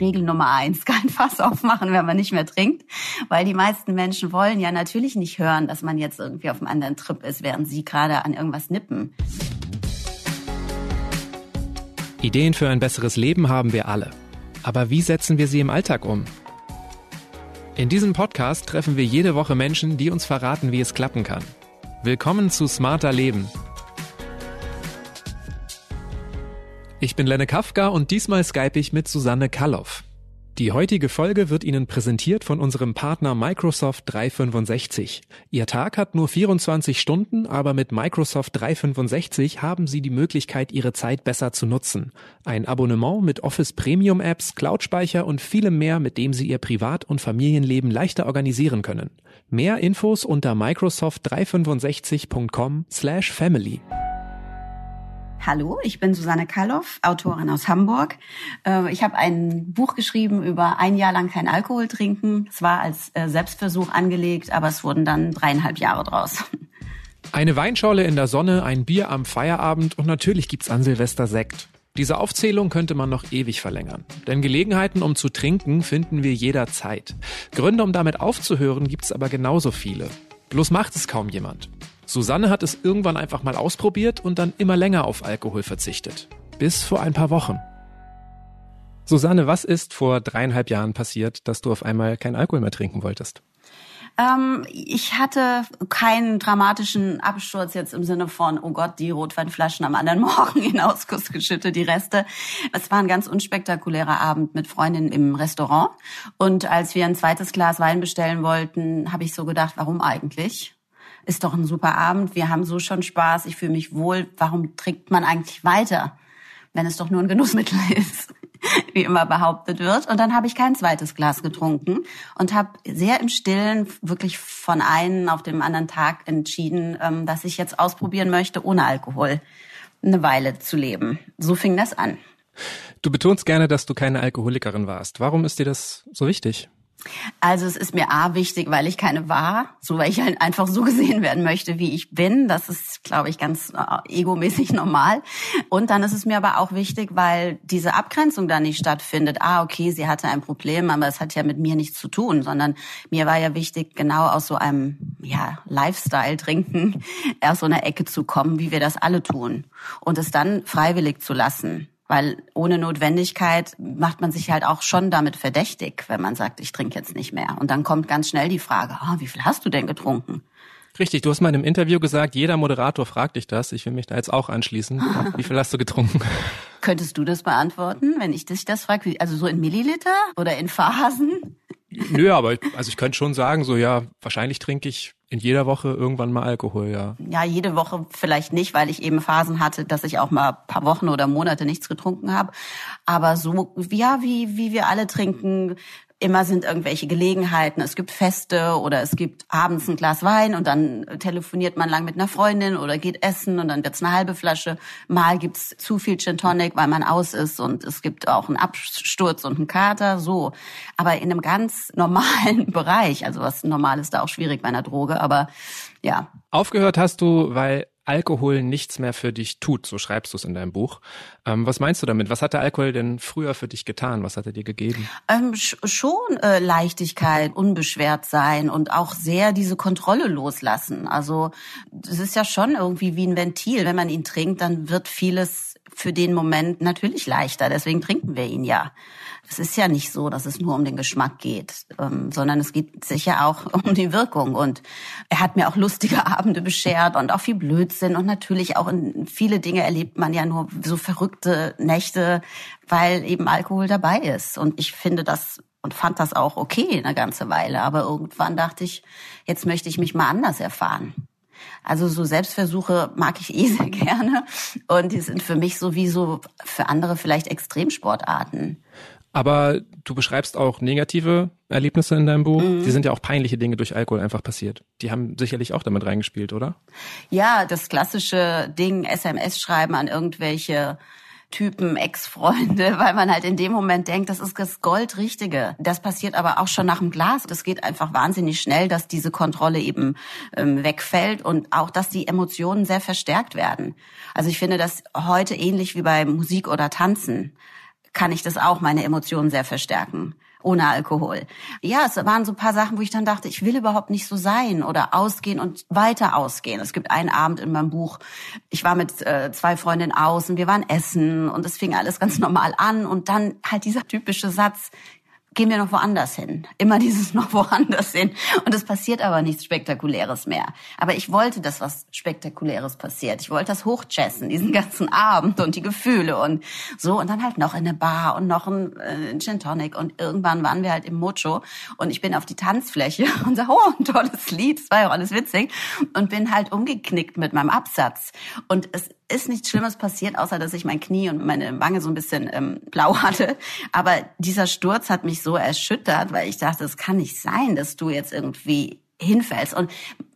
Regel Nummer eins, kein Fass aufmachen, wenn man nicht mehr trinkt. Weil die meisten Menschen wollen ja natürlich nicht hören, dass man jetzt irgendwie auf einem anderen Trip ist, während sie gerade an irgendwas nippen. Ideen für ein besseres Leben haben wir alle. Aber wie setzen wir sie im Alltag um? In diesem Podcast treffen wir jede Woche Menschen, die uns verraten, wie es klappen kann. Willkommen zu Smarter Leben, Ich bin Lenne Kafka und diesmal skype ich mit Susanne Kalloff. Die heutige Folge wird Ihnen präsentiert von unserem Partner Microsoft 365. Ihr Tag hat nur 24 Stunden, aber mit Microsoft 365 haben Sie die Möglichkeit, Ihre Zeit besser zu nutzen. Ein Abonnement mit Office Premium Apps, Cloud-Speicher und vielem mehr, mit dem Sie Ihr Privat- und Familienleben leichter organisieren können. Mehr Infos unter microsoft365.com slash family. Hallo, ich bin Susanne Kalloff, Autorin aus Hamburg. Äh, ich habe ein Buch geschrieben über ein Jahr lang kein Alkohol trinken. Es war als äh, Selbstversuch angelegt, aber es wurden dann dreieinhalb Jahre draus. Eine Weinschorle in der Sonne, ein Bier am Feierabend und natürlich gibt's an Silvester Sekt. Diese Aufzählung könnte man noch ewig verlängern. Denn Gelegenheiten, um zu trinken, finden wir jederzeit. Gründe, um damit aufzuhören, gibt's aber genauso viele. Bloß macht es kaum jemand. Susanne hat es irgendwann einfach mal ausprobiert und dann immer länger auf Alkohol verzichtet. Bis vor ein paar Wochen. Susanne, was ist vor dreieinhalb Jahren passiert, dass du auf einmal kein Alkohol mehr trinken wolltest? Ähm, ich hatte keinen dramatischen Absturz jetzt im Sinne von, oh Gott, die Rotweinflaschen am anderen Morgen in Ausguss geschüttet, die Reste. Es war ein ganz unspektakulärer Abend mit Freundinnen im Restaurant. Und als wir ein zweites Glas Wein bestellen wollten, habe ich so gedacht, warum eigentlich? Ist doch ein super Abend, wir haben so schon Spaß, ich fühle mich wohl, warum trinkt man eigentlich weiter, wenn es doch nur ein Genussmittel ist, wie immer behauptet wird. Und dann habe ich kein zweites Glas getrunken und habe sehr im Stillen wirklich von einem auf dem anderen Tag entschieden, ähm, dass ich jetzt ausprobieren möchte, ohne Alkohol eine Weile zu leben. So fing das an. Du betonst gerne, dass du keine Alkoholikerin warst. Warum ist dir das so wichtig? Also es ist mir A wichtig, weil ich keine war, so weil ich halt einfach so gesehen werden möchte, wie ich bin. Das ist, glaube ich, ganz äh, egomäßig normal. Und dann ist es mir aber auch wichtig, weil diese Abgrenzung da nicht stattfindet. Ah, okay, sie hatte ein Problem, aber es hat ja mit mir nichts zu tun, sondern mir war ja wichtig, genau aus so einem ja, Lifestyle-Trinken aus so einer Ecke zu kommen, wie wir das alle tun. Und es dann freiwillig zu lassen. Weil ohne Notwendigkeit macht man sich halt auch schon damit verdächtig, wenn man sagt, ich trinke jetzt nicht mehr. Und dann kommt ganz schnell die Frage, oh, wie viel hast du denn getrunken? Richtig, du hast mal in einem Interview gesagt, jeder Moderator fragt dich das. Ich will mich da jetzt auch anschließen. Wie viel hast du getrunken? Könntest du das beantworten, wenn ich dich das frage? Also so in Milliliter oder in Phasen? Nö, aber ich, also ich könnte schon sagen, so ja, wahrscheinlich trinke ich in jeder Woche irgendwann mal Alkohol, ja. Ja, jede Woche vielleicht nicht, weil ich eben Phasen hatte, dass ich auch mal paar Wochen oder Monate nichts getrunken habe. Aber so, ja, wie, wie wir alle trinken, Immer sind irgendwelche Gelegenheiten. Es gibt Feste oder es gibt abends ein Glas Wein und dann telefoniert man lang mit einer Freundin oder geht essen und dann wird's eine halbe Flasche. Mal gibt's zu viel Gin Tonic, weil man aus ist und es gibt auch einen Absturz und einen Kater, so. Aber in einem ganz normalen Bereich, also was normal ist da auch schwierig bei einer Droge, aber ja. Aufgehört hast du, weil Alkohol nichts mehr für dich tut, so schreibst du es in deinem Buch. Ähm, was meinst du damit? Was hat der Alkohol denn früher für dich getan? Was hat er dir gegeben? Ähm, schon äh, Leichtigkeit, unbeschwert sein und auch sehr diese Kontrolle loslassen. Also es ist ja schon irgendwie wie ein Ventil. Wenn man ihn trinkt, dann wird vieles für den Moment natürlich leichter. Deswegen trinken wir ihn ja. Es ist ja nicht so, dass es nur um den Geschmack geht, ähm, sondern es geht sicher auch um die Wirkung. Und er hat mir auch lustige Abende beschert und auch viel Blödsinn. Und natürlich auch in viele Dinge erlebt man ja nur so verrückte Nächte, weil eben Alkohol dabei ist. Und ich finde das und fand das auch okay eine ganze Weile. Aber irgendwann dachte ich, jetzt möchte ich mich mal anders erfahren. Also so Selbstversuche mag ich eh sehr gerne und die sind für mich sowieso für andere vielleicht Extremsportarten. Aber du beschreibst auch negative Erlebnisse in deinem Buch. Mhm. Die sind ja auch peinliche Dinge durch Alkohol einfach passiert. Die haben sicherlich auch damit reingespielt, oder? Ja, das klassische Ding, SMS schreiben an irgendwelche Typen, Ex-Freunde, weil man halt in dem Moment denkt, das ist das Goldrichtige. Das passiert aber auch schon nach dem Glas. Das geht einfach wahnsinnig schnell, dass diese Kontrolle eben ähm, wegfällt und auch, dass die Emotionen sehr verstärkt werden. Also ich finde das heute ähnlich wie bei Musik oder Tanzen kann ich das auch, meine Emotionen sehr verstärken ohne Alkohol. Ja, es waren so ein paar Sachen, wo ich dann dachte, ich will überhaupt nicht so sein oder ausgehen und weiter ausgehen. Es gibt einen Abend in meinem Buch, ich war mit äh, zwei Freundinnen aus und wir waren essen und es fing alles ganz normal an und dann halt dieser typische Satz, gehen wir noch woanders hin. Immer dieses noch woanders hin. Und es passiert aber nichts Spektakuläres mehr. Aber ich wollte, dass was Spektakuläres passiert. Ich wollte das hochchessen, diesen ganzen Abend und die Gefühle und so. Und dann halt noch in eine Bar und noch ein, äh, Gin Tonic. Und irgendwann waren wir halt im Mocho und ich bin auf die Tanzfläche und sag, oh, ein tolles Lied. Das war ja auch alles witzig. Und bin halt umgeknickt mit meinem Absatz. Und es ist nichts Schlimmes passiert, außer dass ich mein Knie und meine Wange so ein bisschen ähm, blau hatte. Aber dieser Sturz hat mich so erschüttert, weil ich dachte, es kann nicht sein, dass du jetzt irgendwie hinfällst. Und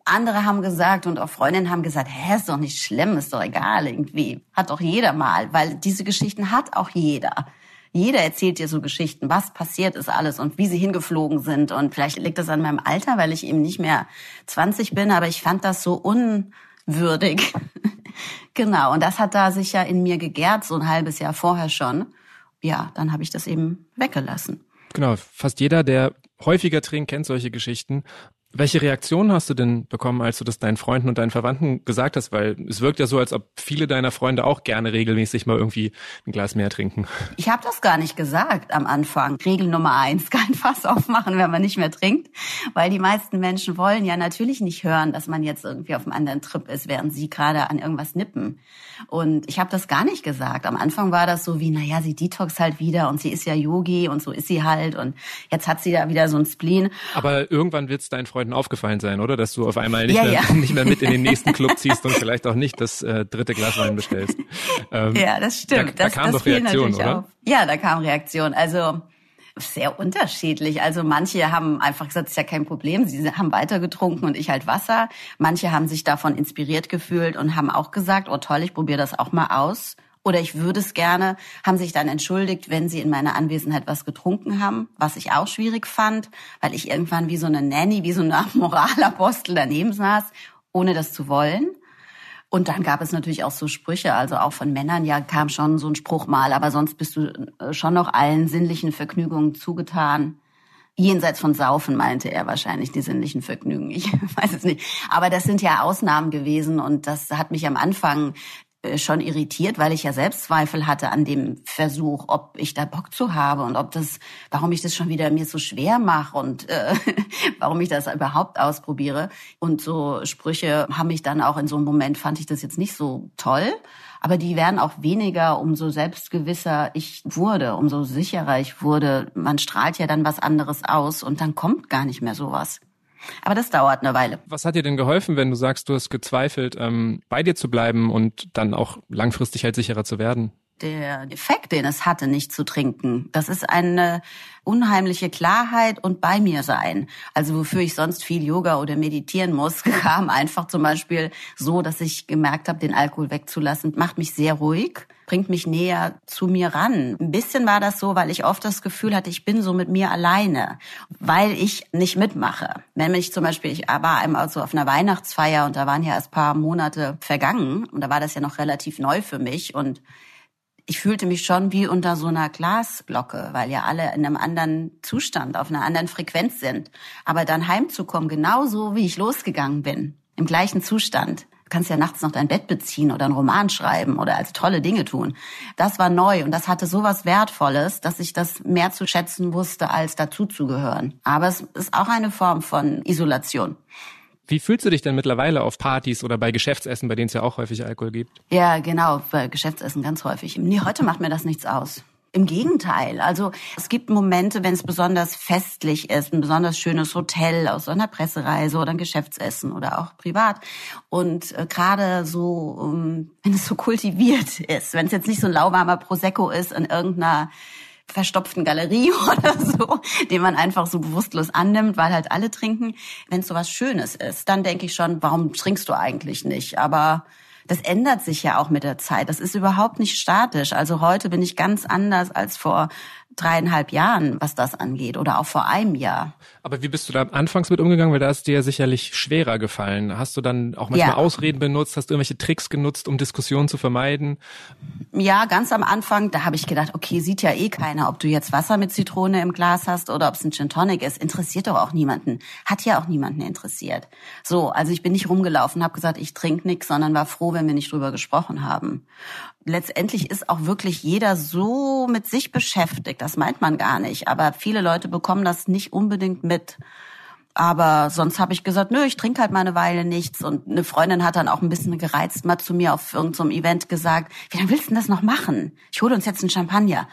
andere haben gesagt und auch Freundinnen haben gesagt, hä, ist doch nicht schlimm, ist doch egal irgendwie. Hat doch jeder mal, weil diese Geschichten hat auch jeder. Jeder erzählt dir so Geschichten, was passiert ist alles und wie sie hingeflogen sind. Und vielleicht liegt das an meinem Alter, weil ich eben nicht mehr 20 bin, aber ich fand das so unwürdig, Genau, und das hat da sich ja in mir gegärt, so ein halbes Jahr vorher schon. Ja, dann habe ich das eben weggelassen. Genau, fast jeder, der häufiger trinkt, kennt solche Geschichten. Welche Reaktionen hast du denn bekommen, als du das deinen Freunden und deinen Verwandten gesagt hast? Weil es wirkt ja so, als ob viele deiner Freunde auch gerne regelmäßig mal irgendwie ein Glas mehr trinken. Ich habe das gar nicht gesagt am Anfang. Regel Nummer eins, kein Fass aufmachen, wenn man nicht mehr trinkt. Weil die meisten Menschen wollen ja natürlich nicht hören, dass man jetzt irgendwie auf einem anderen Trip ist, während sie gerade an irgendwas nippen. Und ich habe das gar nicht gesagt. Am Anfang war das so wie, naja, sie detox halt wieder und sie ist ja Yogi und so ist sie halt. Und jetzt hat sie da wieder so ein Spleen. Aber irgendwann wird es deinen Freunden aufgefallen sein, oder? Dass du auf einmal nicht, ja, mehr, ja. nicht mehr mit in den nächsten Club ziehst und vielleicht auch nicht das äh, dritte Glas Wein bestellst. Ähm, ja, das stimmt. Da, da das, kam das doch Reaktion, oder? Auf. Ja, da kam Reaktion. Also sehr unterschiedlich. Also manche haben einfach gesagt, es ist ja kein Problem. Sie haben weiter getrunken und ich halt Wasser. Manche haben sich davon inspiriert gefühlt und haben auch gesagt, oh toll, ich probiere das auch mal aus. Oder ich würde es gerne, haben sich dann entschuldigt, wenn sie in meiner Anwesenheit was getrunken haben, was ich auch schwierig fand, weil ich irgendwann wie so eine Nanny, wie so eine Moralapostel daneben saß, ohne das zu wollen. Und dann gab es natürlich auch so Sprüche, also auch von Männern, ja, kam schon so ein Spruch mal, aber sonst bist du äh, schon noch allen sinnlichen Vergnügungen zugetan. Jenseits von Saufen meinte er wahrscheinlich die sinnlichen Vergnügen. Ich weiß es nicht. Aber das sind ja Ausnahmen gewesen und das hat mich am Anfang schon irritiert, weil ich ja Selbstzweifel hatte an dem Versuch, ob ich da Bock zu habe und ob das, warum ich das schon wieder mir so schwer mache und äh, warum ich das überhaupt ausprobiere. Und so Sprüche haben mich dann auch in so einem Moment fand ich das jetzt nicht so toll, aber die werden auch weniger, umso selbstgewisser ich wurde, umso sicherer ich wurde. Man strahlt ja dann was anderes aus und dann kommt gar nicht mehr sowas. Aber das dauert eine Weile. Was hat dir denn geholfen, wenn du sagst, du hast gezweifelt, ähm, bei dir zu bleiben und dann auch langfristig halt sicherer zu werden? Der Effekt, den es hatte, nicht zu trinken. Das ist eine unheimliche Klarheit und bei mir sein. Also wofür ich sonst viel Yoga oder meditieren muss, kam einfach zum Beispiel so, dass ich gemerkt habe, den Alkohol wegzulassen, macht mich sehr ruhig bringt mich näher zu mir ran. Ein bisschen war das so, weil ich oft das Gefühl hatte, ich bin so mit mir alleine, weil ich nicht mitmache. Wenn ich zum Beispiel, ich war einmal so auf einer Weihnachtsfeier und da waren ja erst paar Monate vergangen und da war das ja noch relativ neu für mich und ich fühlte mich schon wie unter so einer Glasglocke, weil ja alle in einem anderen Zustand, auf einer anderen Frequenz sind. Aber dann heimzukommen, genauso wie ich losgegangen bin, im gleichen Zustand, kannst ja nachts noch dein Bett beziehen oder einen Roman schreiben oder als tolle Dinge tun. Das war neu und das hatte so was Wertvolles, dass ich das mehr zu schätzen wusste, als dazuzugehören. Aber es ist auch eine Form von Isolation. Wie fühlst du dich denn mittlerweile auf Partys oder bei Geschäftsessen, bei denen es ja auch häufig Alkohol gibt? Ja, genau, bei Geschäftsessen ganz häufig. Nee, heute macht mir das nichts aus. Im Gegenteil. Also es gibt Momente, wenn es besonders festlich ist, ein besonders schönes Hotel aus so einer Pressereise oder ein Geschäftsessen oder auch privat. Und äh, gerade so, ähm, wenn es so kultiviert ist, wenn es jetzt nicht so ein lauwarmer Prosecco ist in irgendeiner verstopften Galerie oder so, den man einfach so bewusstlos annimmt, weil halt alle trinken. Wenn es so was Schönes ist, dann denke ich schon, warum trinkst du eigentlich nicht? Aber das ändert sich ja auch mit der Zeit. Das ist überhaupt nicht statisch. Also heute bin ich ganz anders als vor dreieinhalb Jahren, was das angeht, oder auch vor einem Jahr. Aber wie bist du da anfangs mit umgegangen? Weil da ist dir sicherlich schwerer gefallen. Hast du dann auch manchmal ja. Ausreden benutzt? Hast du irgendwelche Tricks genutzt, um Diskussionen zu vermeiden? Ja, ganz am Anfang, da habe ich gedacht, okay, sieht ja eh keiner, ob du jetzt Wasser mit Zitrone im Glas hast oder ob es ein Gin Tonic ist. Interessiert doch auch niemanden. Hat ja auch niemanden interessiert. So, also ich bin nicht rumgelaufen, habe gesagt, ich trinke nichts, sondern war froh, wenn wir nicht drüber gesprochen haben letztendlich ist auch wirklich jeder so mit sich beschäftigt. Das meint man gar nicht. Aber viele Leute bekommen das nicht unbedingt mit. Aber sonst habe ich gesagt, nö, ich trinke halt mal eine Weile nichts. Und eine Freundin hat dann auch ein bisschen gereizt mal zu mir auf irgendeinem Event gesagt, wie lange willst du denn das noch machen? Ich hole uns jetzt einen Champagner.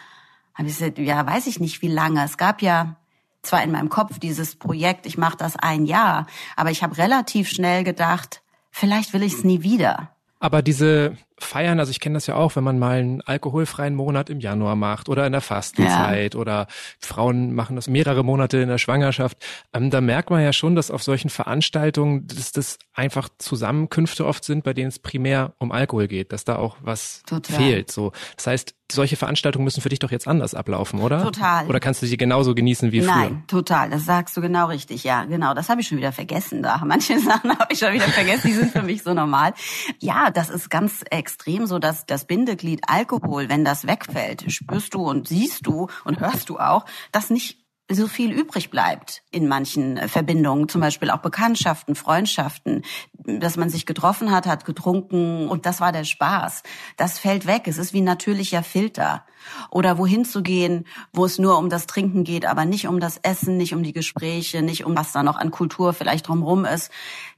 Habe ich gesagt, ja, weiß ich nicht, wie lange. Es gab ja zwar in meinem Kopf dieses Projekt, ich mache das ein Jahr, aber ich habe relativ schnell gedacht, vielleicht will ich es nie wieder. Aber diese feiern, also ich kenne das ja auch, wenn man mal einen alkoholfreien Monat im Januar macht oder in der Fastenzeit ja. oder Frauen machen das mehrere Monate in der Schwangerschaft, ähm, da merkt man ja schon, dass auf solchen Veranstaltungen, dass das einfach Zusammenkünfte oft sind, bei denen es primär um Alkohol geht, dass da auch was Total. fehlt. So, das heißt, solche Veranstaltungen müssen für dich doch jetzt anders ablaufen, oder? Total. Oder kannst du sie genauso genießen wie Nein, früher? Nein, total. Das sagst du genau richtig. Ja, genau. Das habe ich schon wieder vergessen. Da manche Sachen habe ich schon wieder vergessen. Die sind für mich so normal. Ja, das ist ganz extrem so, dass das Bindeglied Alkohol, wenn das wegfällt, spürst du und siehst du und hörst du auch, dass nicht so viel übrig bleibt in manchen äh, Verbindungen, zum Beispiel auch Bekanntschaften, Freundschaften, dass man sich getroffen hat, hat getrunken und das war der Spaß. Das fällt weg. Es ist wie ein natürlicher Filter. Oder wohin zu gehen, wo es nur um das Trinken geht, aber nicht um das Essen, nicht um die Gespräche, nicht um was da noch an Kultur vielleicht drumherum ist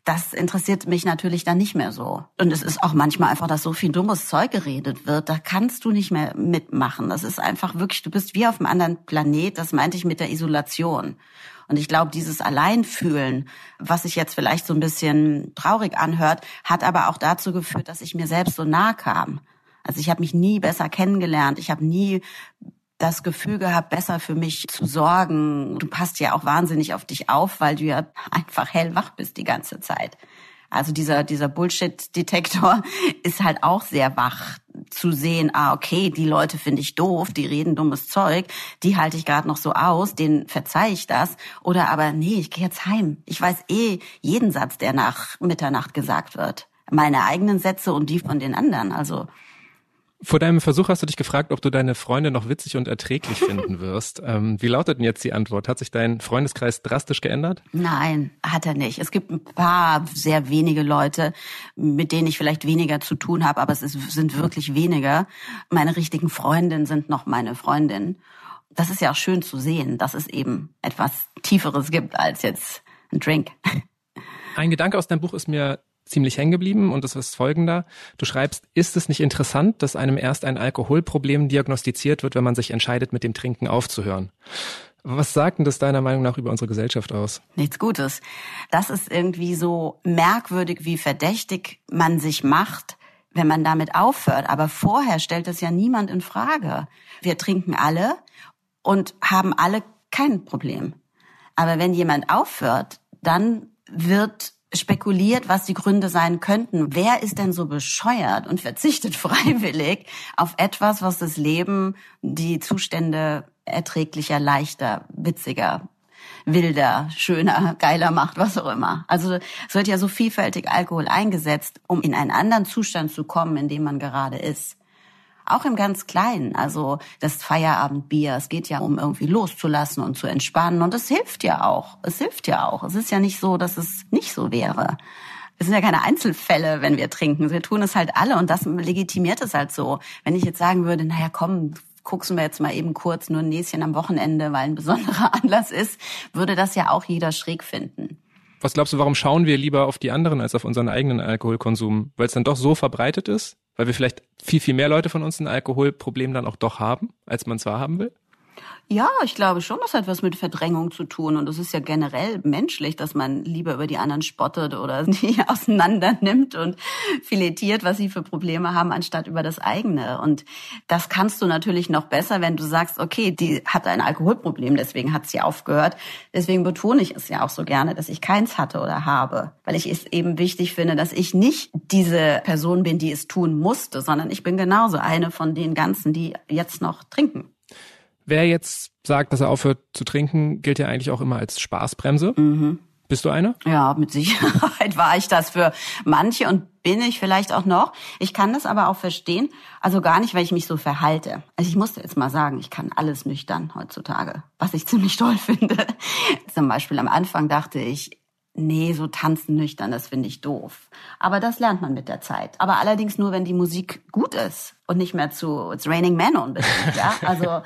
das interessiert mich natürlich dann nicht mehr so. Und es ist auch manchmal einfach, dass so viel dummes Zeug geredet wird. Da kannst du nicht mehr mitmachen. Das ist einfach wirklich, du bist wie auf einem anderen Planet. Das meinte ich mit der Isolation. Und ich glaube, dieses Alleinfühlen, was sich jetzt vielleicht so ein bisschen traurig anhört, hat aber auch dazu geführt, dass ich mir selbst so nah kam. Also ich habe mich nie besser kennengelernt. Ich habe nie das Gefühl gehabt, besser für mich zu sorgen. Du passt ja auch wahnsinnig auf dich auf, weil du ja einfach hellwach bist die ganze Zeit. Also dieser, dieser Bullshit-Detektor ist halt auch sehr wach zu sehen, ah, okay, die Leute finde ich doof, die reden dummes Zeug, die halte ich gerade noch so aus, denen verzeih ich das. Oder aber, nee, ich gehe jetzt heim. Ich weiß eh jeden Satz, der nach Mitternacht gesagt wird. Meine eigenen Sätze und die von den anderen. Also vor deinem Versuch hast du dich gefragt, ob du deine Freunde noch witzig und erträglich finden wirst. Ähm, wie lautet denn jetzt die Antwort? Hat sich dein Freundeskreis drastisch geändert? Nein, hat er nicht. Es gibt ein paar sehr wenige Leute, mit denen ich vielleicht weniger zu tun habe, aber es ist, sind wirklich weniger. Meine richtigen Freundinnen sind noch meine Freundinnen. Das ist ja auch schön zu sehen, dass es eben etwas Tieferes gibt als jetzt ein Drink. Ein Gedanke aus deinem Buch ist mir ziemlich hängen geblieben und das ist folgender. Du schreibst, ist es nicht interessant, dass einem erst ein Alkoholproblem diagnostiziert wird, wenn man sich entscheidet, mit dem Trinken aufzuhören? Was sagt denn das deiner Meinung nach über unsere Gesellschaft aus? Nichts Gutes. Das ist irgendwie so merkwürdig, wie verdächtig man sich macht, wenn man damit aufhört. Aber vorher stellt es ja niemand in Frage. Wir trinken alle und haben alle kein Problem. Aber wenn jemand aufhört, dann wird spekuliert, was die Gründe sein könnten. Wer ist denn so bescheuert und verzichtet freiwillig auf etwas, was das Leben, die Zustände erträglicher, leichter, witziger, wilder, schöner, geiler macht, was auch immer. Also es wird ja so vielfältig Alkohol eingesetzt, um in einen anderen Zustand zu kommen, in dem man gerade ist. Auch im ganz Kleinen, also das Feierabendbier. Es geht ja um irgendwie loszulassen und zu entspannen. Und es hilft ja auch. Es hilft ja auch. Es ist ja nicht so, dass es nicht so wäre. Es sind ja keine Einzelfälle, wenn wir trinken. Wir tun es halt alle und das legitimiert es halt so. Wenn ich jetzt sagen würde, naja, komm, guckst wir jetzt mal eben kurz nur ein Näschen am Wochenende, weil ein besonderer Anlass ist, würde das ja auch jeder schräg finden. Was glaubst du, warum schauen wir lieber auf die anderen als auf unseren eigenen Alkoholkonsum? Weil es dann doch so verbreitet ist? Weil wir vielleicht viel, viel mehr Leute von uns ein Alkoholproblem dann auch doch haben, als man zwar haben will? Ja, ich glaube schon, das hat was mit Verdrängung zu tun. Und es ist ja generell menschlich, dass man lieber über die anderen spottet oder die auseinander nimmt und filetiert, was sie für Probleme haben, anstatt über das eigene. Und das kannst du natürlich noch besser, wenn du sagst, okay, die hat ein Alkoholproblem, deswegen hat sie aufgehört. Deswegen betone ich es ja auch so gerne, dass ich keins hatte oder habe. Weil ich es eben wichtig finde, dass ich nicht diese Person bin, die es tun musste, sondern ich bin genauso eine von den ganzen, die jetzt noch trinken. Wer jetzt sagt, dass er aufhört zu trinken, gilt ja eigentlich auch immer als Spaßbremse. Mhm. Bist du eine? Ja, mit Sicherheit war ich das für manche und bin ich vielleicht auch noch. Ich kann das aber auch verstehen. Also gar nicht, weil ich mich so verhalte. Also ich musste jetzt mal sagen, ich kann alles nüchtern heutzutage, was ich ziemlich toll finde. Zum Beispiel am Anfang dachte ich, nee, so tanzen nüchtern, das finde ich doof. Aber das lernt man mit der Zeit. Aber allerdings nur, wenn die Musik gut ist und nicht mehr zu It's Raining Men unbedingt. Ja? Also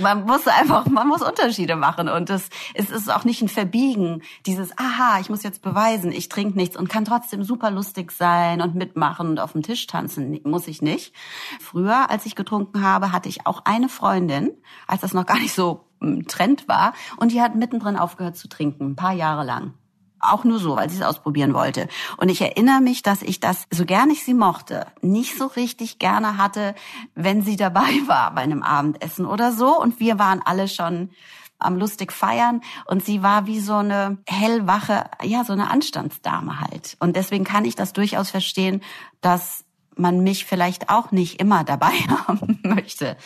man muss einfach, man muss Unterschiede machen und das, es ist auch nicht ein Verbiegen. Dieses, aha, ich muss jetzt beweisen, ich trinke nichts und kann trotzdem super lustig sein und mitmachen und auf dem Tisch tanzen, muss ich nicht. Früher, als ich getrunken habe, hatte ich auch eine Freundin, als das noch gar nicht so ein Trend war und die hat mittendrin aufgehört zu trinken, ein paar Jahre lang auch nur so, weil sie es ausprobieren wollte. Und ich erinnere mich, dass ich das, so gern ich sie mochte, nicht so richtig gerne hatte, wenn sie dabei war bei einem Abendessen oder so. Und wir waren alle schon am lustig feiern und sie war wie so eine hellwache, ja, so eine Anstandsdame halt. Und deswegen kann ich das durchaus verstehen, dass man mich vielleicht auch nicht immer dabei haben möchte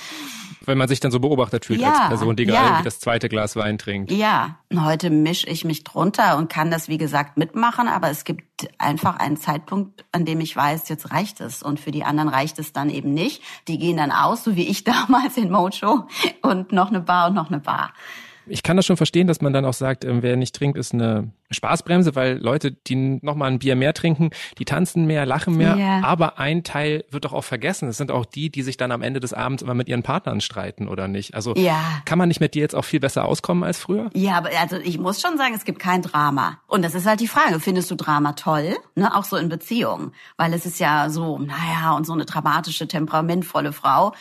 wenn man sich dann so beobachtet fühlt ja, als Person, die ja. gerade das zweite Glas Wein trinkt. Ja, heute mische ich mich drunter und kann das, wie gesagt, mitmachen, aber es gibt einfach einen Zeitpunkt, an dem ich weiß, jetzt reicht es. Und für die anderen reicht es dann eben nicht. Die gehen dann aus, so wie ich damals in Mojo und noch eine Bar und noch eine Bar ich kann das schon verstehen, dass man dann auch sagt, ähm, wer nicht trinkt, ist eine Spaßbremse, weil Leute, die nochmal ein Bier mehr trinken, die tanzen mehr, lachen mehr, yeah. aber ein Teil wird doch auch vergessen. Es sind auch die, die sich dann am Ende des Abends immer mit ihren Partnern streiten oder nicht. Also ja. kann man nicht mit dir jetzt auch viel besser auskommen als früher? Ja, aber also ich muss schon sagen, es gibt kein Drama. Und das ist halt die Frage, findest du Drama toll? Ne? Auch so in Beziehungen. Weil es ist ja so, naja, und so eine dramatische, temperamentvolle Frau,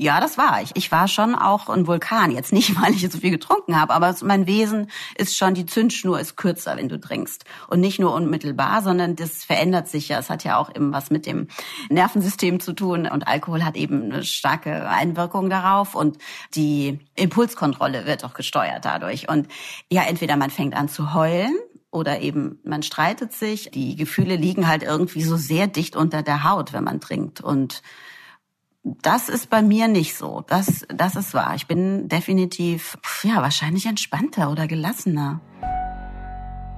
ja, das war ich. Ich war schon auch ein Vulkan. Jetzt nicht, weil ich so viel getrunken habe, aber mein Wesen ist schon, die Zündschnur ist kürzer, wenn du trinkst. Und nicht nur unmittelbar, sondern das verändert sich ja. Es hat ja auch eben was mit dem Nervensystem zu tun. Und Alkohol hat eben eine starke Einwirkung darauf. Und die Impulskontrolle wird auch gesteuert dadurch. Und ja, entweder man fängt an zu heulen oder eben man streitet sich. Die Gefühle liegen halt irgendwie so sehr dicht unter der Haut, wenn man trinkt. Und das ist bei mir nicht so. Das, das ist wahr. Ich bin definitiv, ja, wahrscheinlich entspannter oder gelassener.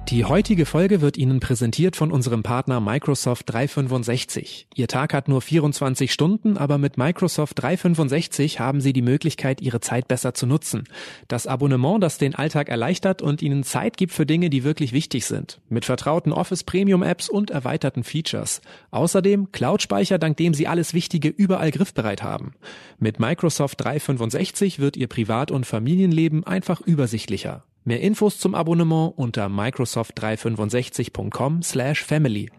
Die heutige Folge wird Ihnen präsentiert von unserem Partner Microsoft 365. Ihr Tag hat nur 24 Stunden, aber mit Microsoft 365 haben Sie die Möglichkeit, Ihre Zeit besser zu nutzen. Das Abonnement, das den Alltag erleichtert und Ihnen Zeit gibt für Dinge, die wirklich wichtig sind. Mit vertrauten Office Premium Apps und erweiterten Features. Außerdem Cloud-Speicher, dank dem Sie alles Wichtige überall griffbereit haben. Mit Microsoft 365 wird Ihr Privat- und Familienleben einfach übersichtlicher. Mehr Infos zum Abonnement unter microsoft365.com/family.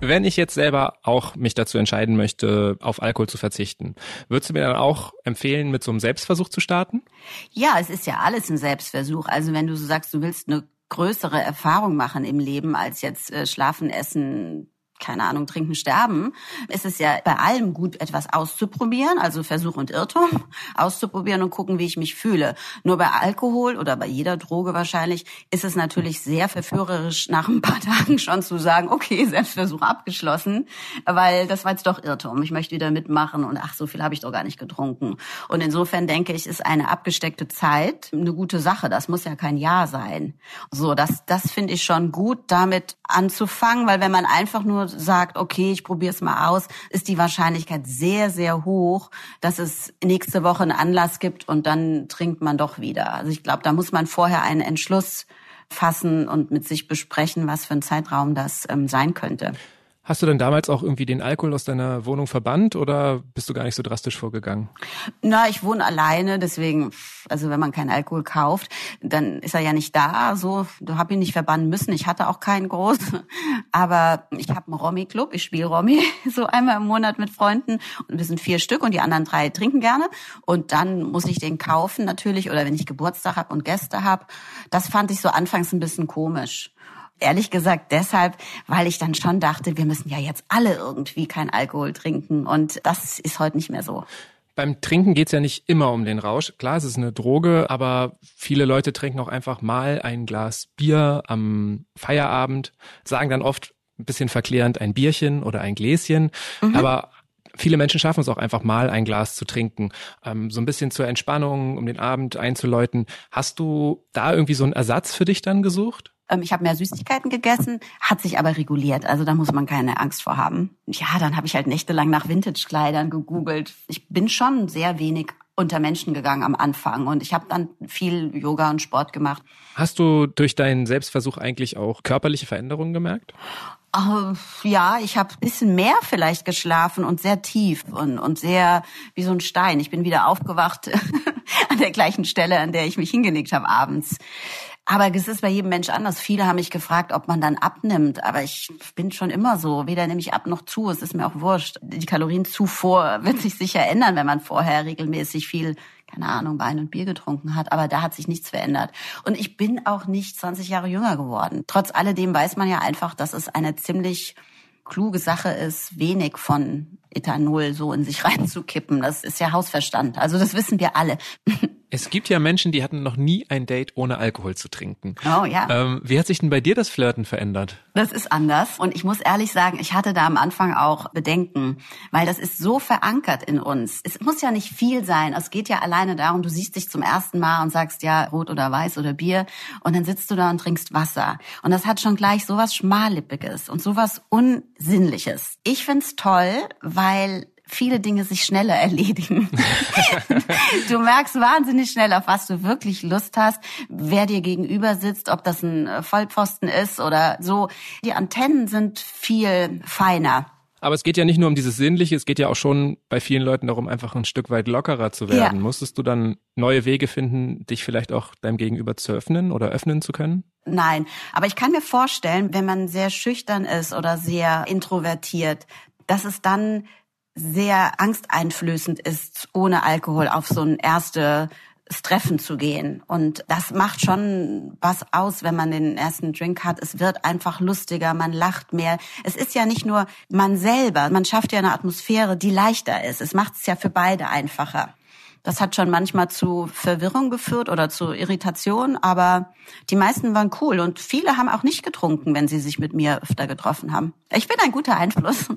Wenn ich jetzt selber auch mich dazu entscheiden möchte, auf Alkohol zu verzichten, würdest du mir dann auch empfehlen, mit so einem Selbstversuch zu starten? Ja, es ist ja alles ein Selbstversuch. Also wenn du so sagst, du willst eine größere Erfahrung machen im Leben als jetzt äh, schlafen, essen, keine Ahnung, trinken, sterben, ist es ja bei allem gut, etwas auszuprobieren, also Versuch und Irrtum, auszuprobieren und gucken, wie ich mich fühle. Nur bei Alkohol oder bei jeder Droge wahrscheinlich ist es natürlich sehr verführerisch, nach ein paar Tagen schon zu sagen, okay, Selbstversuch abgeschlossen, weil das war jetzt doch Irrtum. Ich möchte wieder mitmachen und ach, so viel habe ich doch gar nicht getrunken. Und insofern denke ich, ist eine abgesteckte Zeit eine gute Sache. Das muss ja kein Jahr sein. So, das, das finde ich schon gut, damit anzufangen, weil wenn man einfach nur sagt, okay, ich probiere es mal aus, ist die Wahrscheinlichkeit sehr, sehr hoch, dass es nächste Woche einen Anlass gibt und dann trinkt man doch wieder. Also ich glaube, da muss man vorher einen Entschluss fassen und mit sich besprechen, was für ein Zeitraum das ähm, sein könnte. Hast du denn damals auch irgendwie den Alkohol aus deiner Wohnung verbannt oder bist du gar nicht so drastisch vorgegangen? Na, ich wohne alleine, deswegen, also wenn man keinen Alkohol kauft, dann ist er ja nicht da. So, du hab ihn nicht verbannen müssen. Ich hatte auch keinen groß, aber ich habe einen Romy-Club. Ich spiele Romy so einmal im Monat mit Freunden und wir sind vier Stück und die anderen drei trinken gerne. Und dann muss ich den kaufen natürlich oder wenn ich Geburtstag habe und Gäste habe. Das fand ich so anfangs ein bisschen komisch. Ehrlich gesagt deshalb, weil ich dann schon dachte, wir müssen ja jetzt alle irgendwie kein Alkohol trinken. Und das ist heute nicht mehr so. Beim Trinken geht's ja nicht immer um den Rausch. Klar, es ist eine Droge, aber viele Leute trinken auch einfach mal ein Glas Bier am Feierabend, sagen dann oft ein bisschen verklärend ein Bierchen oder ein Gläschen. Mhm. Aber Viele Menschen schaffen es auch einfach mal, ein Glas zu trinken, ähm, so ein bisschen zur Entspannung, um den Abend einzuläuten. Hast du da irgendwie so einen Ersatz für dich dann gesucht? Ähm, ich habe mehr Süßigkeiten gegessen, hat sich aber reguliert. Also da muss man keine Angst vor haben. Ja, dann habe ich halt nächtelang nach Vintage-Kleidern gegoogelt. Ich bin schon sehr wenig unter Menschen gegangen am Anfang und ich habe dann viel Yoga und Sport gemacht. Hast du durch deinen Selbstversuch eigentlich auch körperliche Veränderungen gemerkt? Uh, ja, ich habe bisschen mehr vielleicht geschlafen und sehr tief und, und sehr wie so ein Stein. Ich bin wieder aufgewacht an der gleichen Stelle, an der ich mich hingelegt habe abends. Aber es ist bei jedem Mensch anders. Viele haben mich gefragt, ob man dann abnimmt. Aber ich bin schon immer so. Weder nehme ich ab noch zu. Es ist mir auch wurscht. Die Kalorienzufuhr wird sich sicher ändern, wenn man vorher regelmäßig viel, keine Ahnung, Wein und Bier getrunken hat. Aber da hat sich nichts verändert. Und ich bin auch nicht 20 Jahre jünger geworden. Trotz alledem weiß man ja einfach, dass es eine ziemlich kluge Sache ist, wenig von Ethanol so in sich reinzukippen. Das ist ja Hausverstand. Also das wissen wir alle. Es gibt ja Menschen, die hatten noch nie ein Date ohne Alkohol zu trinken. Oh ja. Ähm, wie hat sich denn bei dir das Flirten verändert? Das ist anders. Und ich muss ehrlich sagen, ich hatte da am Anfang auch Bedenken, weil das ist so verankert in uns. Es muss ja nicht viel sein. Es geht ja alleine darum, du siehst dich zum ersten Mal und sagst ja rot oder weiß oder Bier und dann sitzt du da und trinkst Wasser. Und das hat schon gleich sowas Schmallippiges und sowas Unsinnliches. Ich find's toll, weil viele Dinge sich schneller erledigen. du merkst wahnsinnig schnell, auf was du wirklich Lust hast, wer dir gegenüber sitzt, ob das ein äh, Vollpfosten ist oder so. Die Antennen sind viel feiner. Aber es geht ja nicht nur um dieses Sinnliche, es geht ja auch schon bei vielen Leuten darum, einfach ein Stück weit lockerer zu werden. Ja. Musstest du dann neue Wege finden, dich vielleicht auch deinem Gegenüber zu öffnen oder öffnen zu können? Nein, aber ich kann mir vorstellen, wenn man sehr schüchtern ist oder sehr introvertiert, dass es dann sehr angsteinflößend ist, ohne Alkohol auf so ein erste Treffen zu gehen. Und das macht schon was aus, wenn man den ersten Drink hat. Es wird einfach lustiger, man lacht mehr. Es ist ja nicht nur man selber, man schafft ja eine Atmosphäre, die leichter ist. Es macht es ja für beide einfacher. Das hat schon manchmal zu Verwirrung geführt oder zu Irritation, aber die meisten waren cool und viele haben auch nicht getrunken, wenn sie sich mit mir öfter getroffen haben. Ich bin ein guter Einfluss.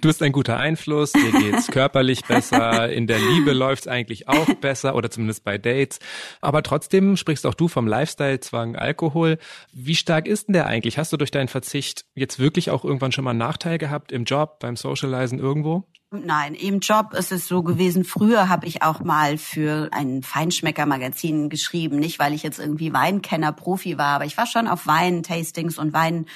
du bist ein guter Einfluss, dir geht's körperlich besser, in der Liebe läuft's eigentlich auch besser oder zumindest bei Dates. Aber trotzdem sprichst auch du vom Lifestyle-Zwang Alkohol. Wie stark ist denn der eigentlich? Hast du durch deinen Verzicht jetzt wirklich auch irgendwann schon mal einen Nachteil gehabt im Job, beim Socializen irgendwo? Nein, im Job ist es so gewesen. Früher habe ich auch mal für ein Feinschmecker-Magazin geschrieben. Nicht, weil ich jetzt irgendwie Weinkenner, Profi war, aber ich war schon auf Wein-Tastings und Wein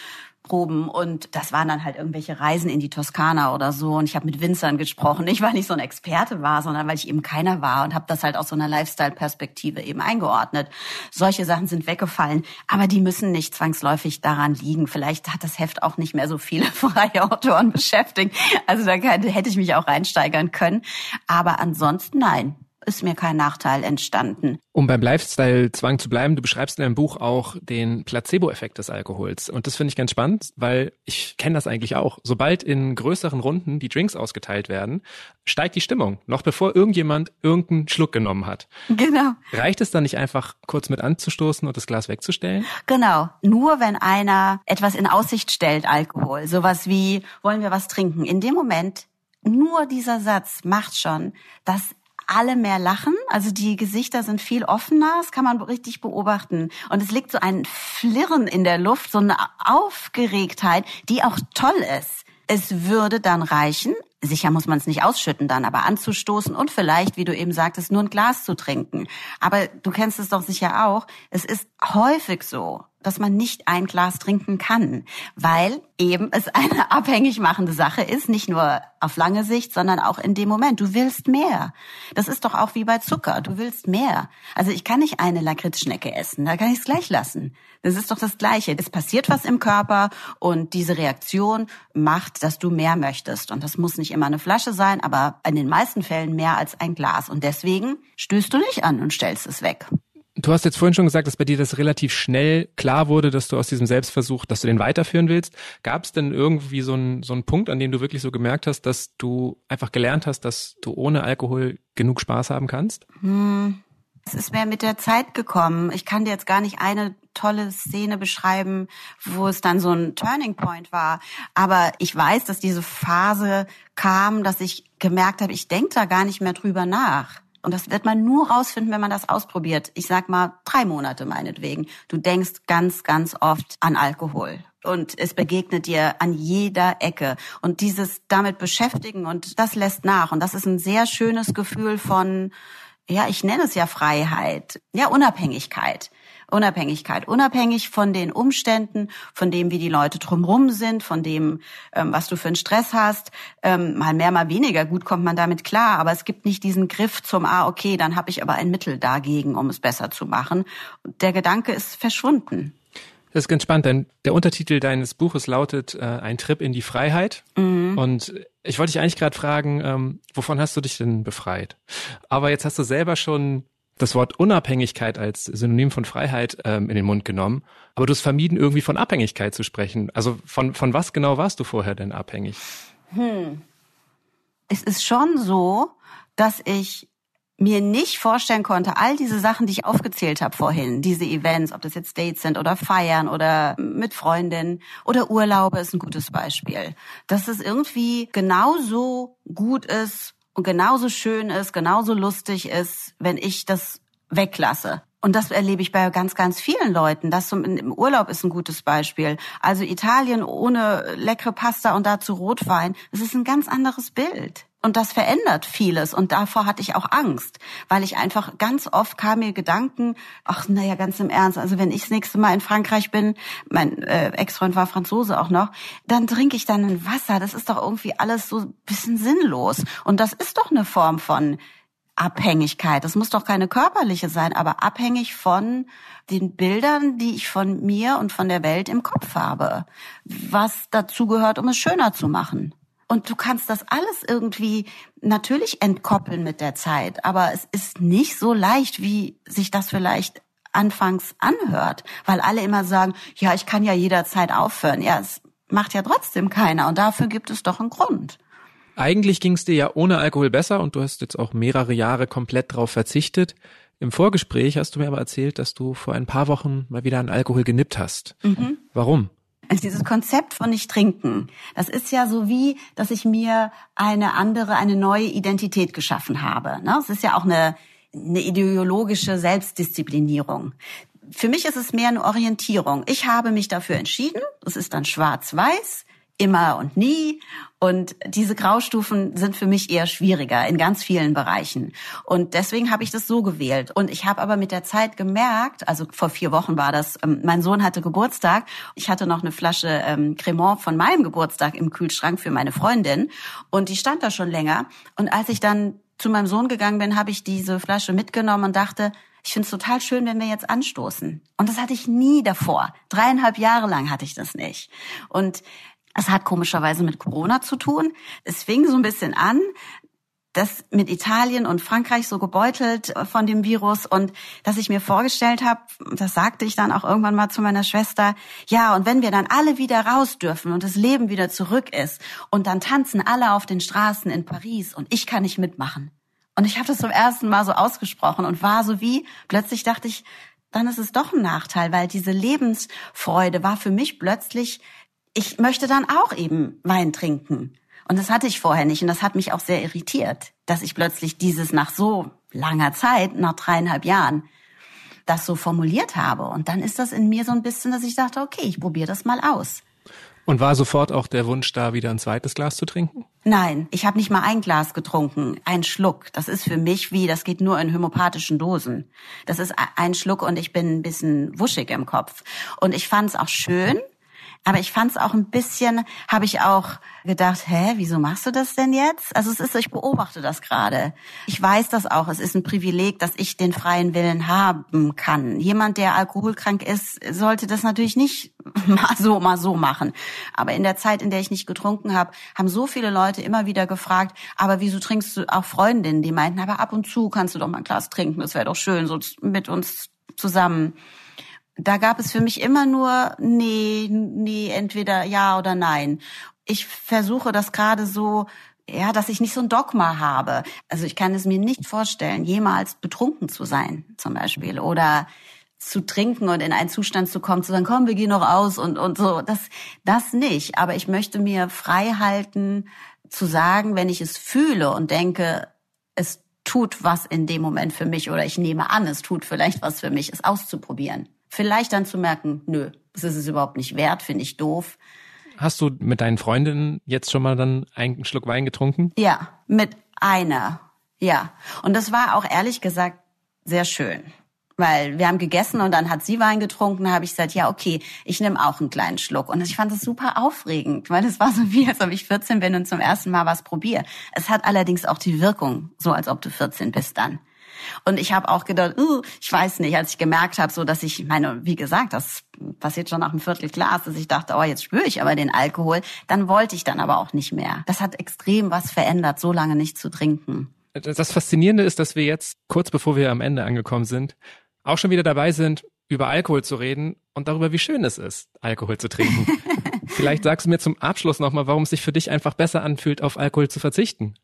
Proben und das waren dann halt irgendwelche Reisen in die Toskana oder so und ich habe mit Winzern gesprochen, nicht weil ich so ein Experte war, sondern weil ich eben keiner war und habe das halt aus so einer Lifestyle-Perspektive eben eingeordnet. Solche Sachen sind weggefallen, aber die müssen nicht zwangsläufig daran liegen. Vielleicht hat das Heft auch nicht mehr so viele freie Autoren beschäftigt, also da hätte ich mich auch reinsteigern können. Aber ansonsten nein, ist mir kein Nachteil entstanden. Um beim Lifestyle-Zwang zu bleiben, du beschreibst in deinem Buch auch den Placebo-Effekt des Alkohols. Und das finde ich ganz spannend, weil ich kenne das eigentlich auch. Sobald in größeren Runden die Drinks ausgeteilt werden, steigt die Stimmung, noch bevor irgendjemand irgendeinen Schluck genommen hat. Genau. Reicht es dann nicht einfach kurz mit anzustoßen und das Glas wegzustellen? Genau. Nur wenn einer etwas in Aussicht stellt, Alkohol, sowas wie, wollen wir was trinken? In dem Moment nur dieser Satz macht schon, dass alle mehr lachen. Also die Gesichter sind viel offener, das kann man richtig beobachten. Und es liegt so ein Flirren in der Luft, so eine Aufgeregtheit, die auch toll ist. Es würde dann reichen, sicher muss man es nicht ausschütten dann, aber anzustoßen und vielleicht, wie du eben sagtest, nur ein Glas zu trinken. Aber du kennst es doch sicher auch, es ist häufig so, dass man nicht ein Glas trinken kann, weil eben es eine abhängig machende Sache ist, nicht nur auf lange Sicht, sondern auch in dem Moment. Du willst mehr. Das ist doch auch wie bei Zucker. Du willst mehr. Also ich kann nicht eine Lakritzschnecke essen, da kann ich es gleich lassen. Das ist doch das Gleiche. Es passiert was im Körper und diese Reaktion macht, dass du mehr möchtest. Und das muss nicht immer eine Flasche sein, aber in den meisten Fällen mehr als ein Glas. Und deswegen stößt du nicht an und stellst es weg. Du hast jetzt vorhin schon gesagt, dass bei dir das relativ schnell klar wurde, dass du aus diesem Selbstversuch, dass du den weiterführen willst. Gab es denn irgendwie so einen, so einen Punkt, an dem du wirklich so gemerkt hast, dass du einfach gelernt hast, dass du ohne Alkohol genug Spaß haben kannst? Hm. Es ist mir mit der Zeit gekommen. Ich kann dir jetzt gar nicht eine tolle Szene beschreiben, wo es dann so ein Turning Point war. Aber ich weiß, dass diese Phase kam, dass ich gemerkt habe, ich denke da gar nicht mehr drüber nach. Und das wird man nur rausfinden, wenn man das ausprobiert. Ich sag mal drei Monate meinetwegen. Du denkst ganz, ganz oft an Alkohol. Und es begegnet dir an jeder Ecke. Und dieses damit beschäftigen und das lässt nach. Und das ist ein sehr schönes Gefühl von, ja, ich nenne es ja Freiheit, ja, Unabhängigkeit. Unabhängigkeit, unabhängig von den Umständen, von dem, wie die Leute drumrum sind, von dem, ähm, was du für einen Stress hast. Ähm, mal mehr, mal weniger gut kommt man damit klar, aber es gibt nicht diesen Griff zum, ah, okay, dann habe ich aber ein Mittel dagegen, um es besser zu machen. Der Gedanke ist verschwunden. Das ist ganz spannend, denn der Untertitel deines Buches lautet äh, Ein Trip in die Freiheit. Mhm. Und ich wollte dich eigentlich gerade fragen, ähm, wovon hast du dich denn befreit? Aber jetzt hast du selber schon das Wort Unabhängigkeit als Synonym von Freiheit ähm, in den Mund genommen, aber du hast vermieden, irgendwie von Abhängigkeit zu sprechen. Also von, von was genau warst du vorher denn abhängig? Hm. Es ist schon so, dass ich mir nicht vorstellen konnte, all diese Sachen, die ich aufgezählt habe vorhin, diese Events, ob das jetzt Dates sind oder Feiern oder mit Freundinnen oder Urlaube ist ein gutes Beispiel, dass es irgendwie genauso gut ist und genauso schön ist, genauso lustig ist, wenn ich das weglasse. Und das erlebe ich bei ganz, ganz vielen Leuten. Das zum, im Urlaub ist ein gutes Beispiel. Also Italien ohne leckere Pasta und dazu Rotwein, das ist ein ganz anderes Bild. Und das verändert vieles. Und davor hatte ich auch Angst, weil ich einfach ganz oft kam mir Gedanken, ach, naja, ganz im Ernst, also wenn ich das nächste Mal in Frankreich bin, mein äh, Ex-Freund war Franzose auch noch, dann trinke ich dann ein Wasser. Das ist doch irgendwie alles so ein bisschen sinnlos. Und das ist doch eine Form von Abhängigkeit. Das muss doch keine körperliche sein, aber abhängig von den Bildern, die ich von mir und von der Welt im Kopf habe. Was dazu gehört, um es schöner zu machen. Und du kannst das alles irgendwie natürlich entkoppeln mit der Zeit, aber es ist nicht so leicht, wie sich das vielleicht anfangs anhört, weil alle immer sagen, ja, ich kann ja jederzeit aufhören. Ja, es macht ja trotzdem keiner und dafür gibt es doch einen Grund. Eigentlich ging es dir ja ohne Alkohol besser und du hast jetzt auch mehrere Jahre komplett drauf verzichtet. Im Vorgespräch hast du mir aber erzählt, dass du vor ein paar Wochen mal wieder an Alkohol genippt hast. Mhm. Warum? Also dieses Konzept von nicht trinken, das ist ja so wie, dass ich mir eine andere, eine neue Identität geschaffen habe. Ne? Es ist ja auch eine, eine ideologische Selbstdisziplinierung. Für mich ist es mehr eine Orientierung. Ich habe mich dafür entschieden. Es ist dann schwarz-weiß immer und nie. Und diese Graustufen sind für mich eher schwieriger in ganz vielen Bereichen. Und deswegen habe ich das so gewählt. Und ich habe aber mit der Zeit gemerkt, also vor vier Wochen war das, ähm, mein Sohn hatte Geburtstag. Ich hatte noch eine Flasche ähm, Cremant von meinem Geburtstag im Kühlschrank für meine Freundin. Und die stand da schon länger. Und als ich dann zu meinem Sohn gegangen bin, habe ich diese Flasche mitgenommen und dachte, ich finde es total schön, wenn wir jetzt anstoßen. Und das hatte ich nie davor. Dreieinhalb Jahre lang hatte ich das nicht. Und es hat komischerweise mit Corona zu tun. Es fing so ein bisschen an, das mit Italien und Frankreich so gebeutelt von dem Virus und dass ich mir vorgestellt habe, das sagte ich dann auch irgendwann mal zu meiner Schwester, ja, und wenn wir dann alle wieder raus dürfen und das Leben wieder zurück ist und dann tanzen alle auf den Straßen in Paris und ich kann nicht mitmachen. Und ich habe das zum ersten Mal so ausgesprochen und war so wie, plötzlich dachte ich, dann ist es doch ein Nachteil, weil diese Lebensfreude war für mich plötzlich ich möchte dann auch eben Wein trinken. Und das hatte ich vorher nicht. Und das hat mich auch sehr irritiert, dass ich plötzlich dieses nach so langer Zeit, nach dreieinhalb Jahren, das so formuliert habe. Und dann ist das in mir so ein bisschen, dass ich dachte, okay, ich probiere das mal aus. Und war sofort auch der Wunsch da, wieder ein zweites Glas zu trinken? Nein, ich habe nicht mal ein Glas getrunken, ein Schluck. Das ist für mich wie, das geht nur in homöopathischen Dosen. Das ist ein Schluck und ich bin ein bisschen wuschig im Kopf. Und ich fand es auch schön, aber ich fand es auch ein bisschen, habe ich auch gedacht, hä, wieso machst du das denn jetzt? Also es ist, ich beobachte das gerade. Ich weiß das auch. Es ist ein Privileg, dass ich den freien Willen haben kann. Jemand, der alkoholkrank ist, sollte das natürlich nicht mal so, mal so machen. Aber in der Zeit, in der ich nicht getrunken habe, haben so viele Leute immer wieder gefragt, aber wieso trinkst du auch Freundinnen? Die meinten, aber ab und zu kannst du doch mal ein Glas trinken. Das wäre doch schön, so mit uns zusammen da gab es für mich immer nur, nee, nee, entweder ja oder nein. Ich versuche das gerade so, ja, dass ich nicht so ein Dogma habe. Also ich kann es mir nicht vorstellen, jemals betrunken zu sein, zum Beispiel, oder zu trinken und in einen Zustand zu kommen, zu sagen, komm, wir gehen noch aus und, und so. Das, das nicht. Aber ich möchte mir frei halten, zu sagen, wenn ich es fühle und denke, es tut was in dem Moment für mich oder ich nehme an, es tut vielleicht was für mich, es auszuprobieren. Vielleicht dann zu merken, nö, das ist es überhaupt nicht wert, finde ich doof. Hast du mit deinen Freundinnen jetzt schon mal dann einen Schluck Wein getrunken? Ja, mit einer. Ja. Und das war auch ehrlich gesagt sehr schön. Weil wir haben gegessen und dann hat sie Wein getrunken, habe ich gesagt, ja, okay, ich nehme auch einen kleinen Schluck. Und ich fand das super aufregend, weil es war so wie, als ob ich 14 bin und zum ersten Mal was probiere. Es hat allerdings auch die Wirkung, so als ob du 14 bist dann. Und ich habe auch gedacht, uh, ich weiß nicht, als ich gemerkt habe, so dass ich meine, wie gesagt, das passiert schon nach einem Viertel Glas, dass ich dachte, oh, jetzt spüre ich aber den Alkohol, dann wollte ich dann aber auch nicht mehr. Das hat extrem was verändert, so lange nicht zu trinken. Das Faszinierende ist, dass wir jetzt kurz bevor wir am Ende angekommen sind, auch schon wieder dabei sind, über Alkohol zu reden und darüber, wie schön es ist, Alkohol zu trinken. Vielleicht sagst du mir zum Abschluss nochmal, warum es sich für dich einfach besser anfühlt, auf Alkohol zu verzichten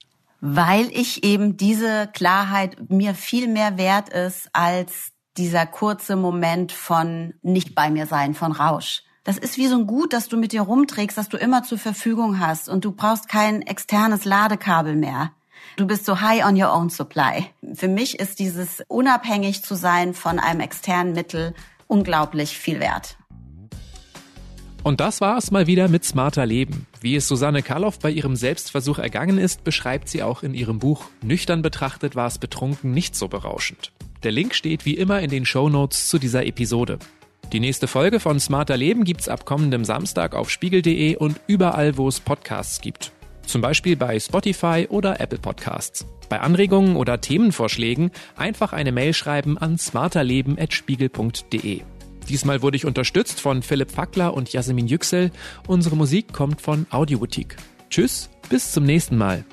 weil ich eben diese Klarheit mir viel mehr wert ist als dieser kurze Moment von nicht bei mir sein, von Rausch. Das ist wie so ein Gut, das du mit dir rumträgst, das du immer zur Verfügung hast und du brauchst kein externes Ladekabel mehr. Du bist so high on your own supply. Für mich ist dieses unabhängig zu sein von einem externen Mittel unglaublich viel wert. Und das war's mal wieder mit Smarter Leben. Wie es Susanne Karloff bei ihrem Selbstversuch ergangen ist, beschreibt sie auch in ihrem Buch Nüchtern betrachtet war es betrunken nicht so berauschend. Der Link steht wie immer in den Show Notes zu dieser Episode. Die nächste Folge von Smarter Leben gibt's ab kommendem Samstag auf spiegel.de und überall, wo es Podcasts gibt. Zum Beispiel bei Spotify oder Apple Podcasts. Bei Anregungen oder Themenvorschlägen einfach eine Mail schreiben an smarterleben.spiegel.de. Diesmal wurde ich unterstützt von Philipp Fackler und Jasmin Yüksel. Unsere Musik kommt von Audioboutique. Tschüss, bis zum nächsten Mal.